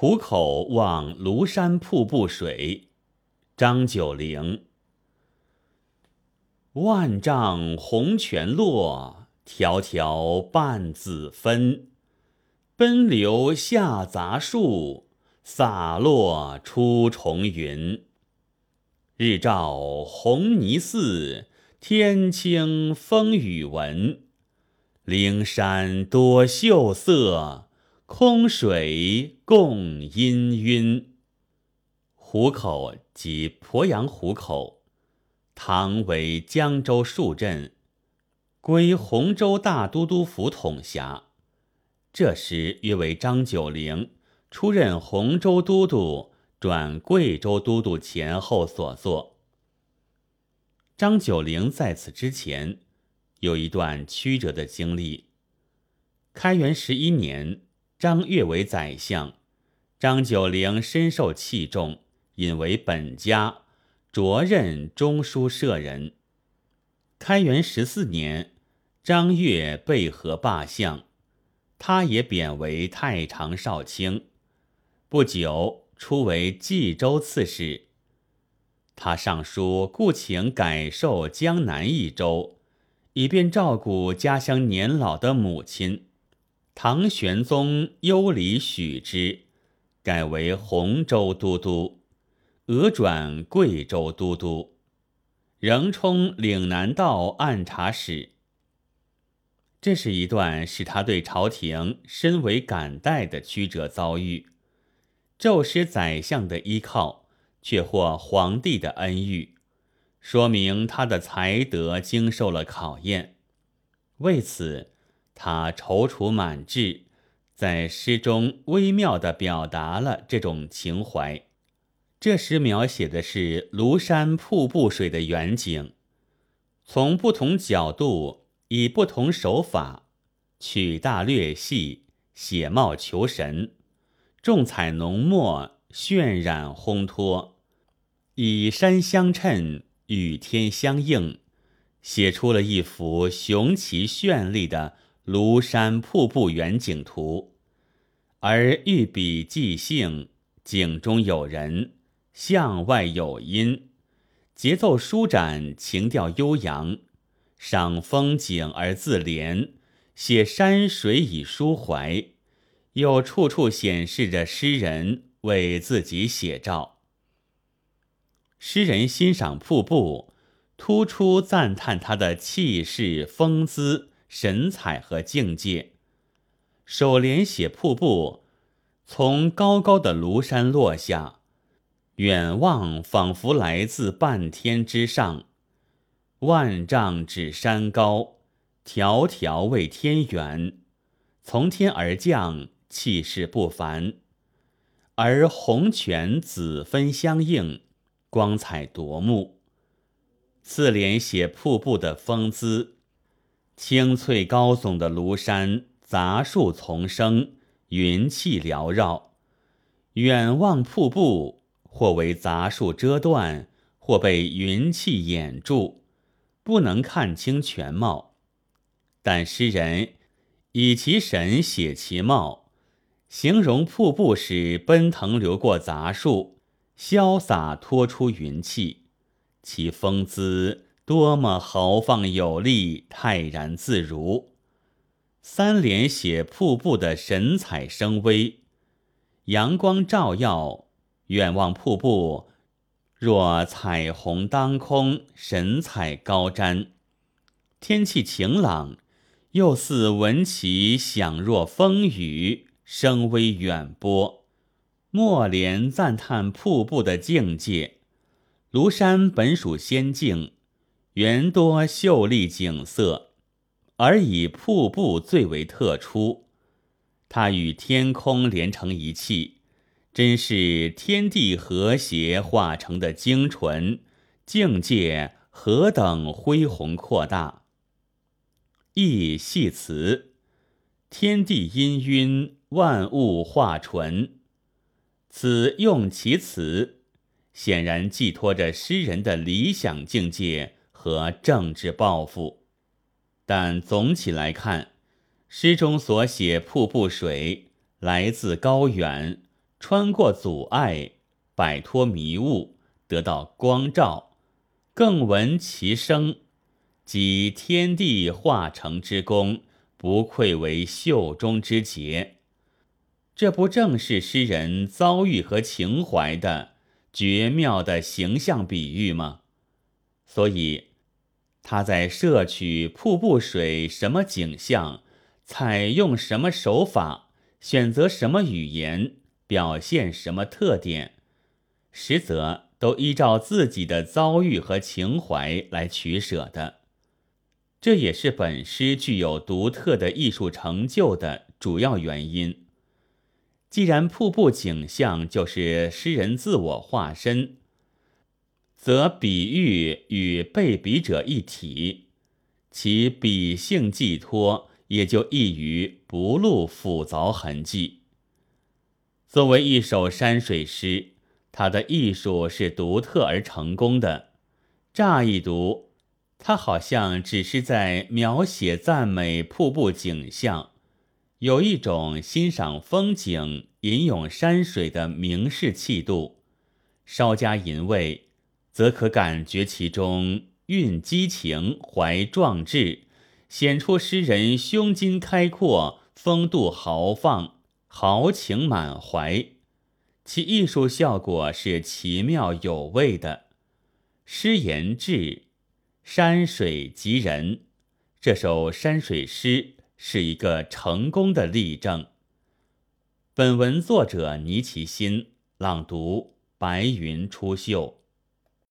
虎口望庐山瀑布水，张九龄。万丈红泉落，迢迢半子分。奔流下杂树，洒落出重云。日照红泥寺，天清风雨闻。灵山多秀色，空水共氤氲。湖口即鄱阳湖口，唐为江州戍镇，归洪州大都督府统辖。这时约为张九龄出任洪州都督转贵州都督前后所作。张九龄在此之前有一段曲折的经历。开元十一年，张悦为宰相，张九龄深受器重，引为本家，擢任中书舍人。开元十四年，张悦被河罢相。他也贬为太常少卿，不久出为冀州刺史。他上书故请改授江南一州，以便照顾家乡年老的母亲。唐玄宗优礼许之，改为洪州都督，俄转贵州都督，仍充岭南道按察使。这是一段使他对朝廷深为感戴的曲折遭遇，骤失宰相的依靠，却获皇帝的恩遇，说明他的才德经受了考验。为此，他踌躇满志，在诗中微妙地表达了这种情怀。这诗描写的是庐山瀑布水的远景，从不同角度。以不同手法，取大略细，写貌求神，重彩浓墨，渲染烘托，以山相衬，与天相应，写出了一幅雄奇绚丽的庐山瀑布远景图。而欲笔即兴，景中有人，向外有音，节奏舒展，情调悠扬。赏风景而自怜，写山水以抒怀，又处处显示着诗人为自己写照。诗人欣赏瀑布，突出赞叹它的气势、风姿、神采和境界。首联写瀑布，从高高的庐山落下，远望仿佛来自半天之上。万丈指山高，迢迢为天远。从天而降，气势不凡。而红泉紫分相映，光彩夺目。次联写瀑布的风姿，青翠高耸的庐山，杂树丛生，云气缭绕。远望瀑布，或为杂树遮断，或被云气掩住。不能看清全貌，但诗人以其神写其貌，形容瀑布时奔腾流过杂树，潇洒脱出云气，其风姿多么豪放有力，泰然自如。三联写瀑布的神采生威，阳光照耀，远望瀑布。若彩虹当空，神采高瞻；天气晴朗，又似闻其响若风雨，声威远播。末联赞叹瀑布的境界。庐山本属仙境，原多秀丽景色，而以瀑布最为特殊。它与天空连成一气。真是天地和谐化成的精纯，境界何等恢宏扩大！意系词：天地氤氲，万物化纯。此用其词，显然寄托着诗人的理想境界和政治抱负。但总体来看，诗中所写瀑布水来自高远。穿过阻碍，摆脱迷雾，得到光照，更闻其声，即天地化成之功，不愧为袖中之杰。这不正是诗人遭遇和情怀的绝妙的形象比喻吗？所以。他在摄取瀑布水什么景象，采用什么手法，选择什么语言，表现什么特点，实则都依照自己的遭遇和情怀来取舍的。这也是本诗具有独特的艺术成就的主要原因。既然瀑布景象就是诗人自我化身。则比喻与被比者一体，其比性寄托也就易于不露复凿痕迹。作为一首山水诗，它的艺术是独特而成功的。乍一读，它好像只是在描写赞美瀑布景象，有一种欣赏风景、吟咏山水的名士气度，稍加吟味。则可感觉其中蕴激情、怀壮志，显出诗人胸襟开阔、风度豪放、豪情满怀。其艺术效果是奇妙有味的。诗言志，山水及人，这首山水诗是一个成功的例证。本文作者倪其新，朗读：白云出岫。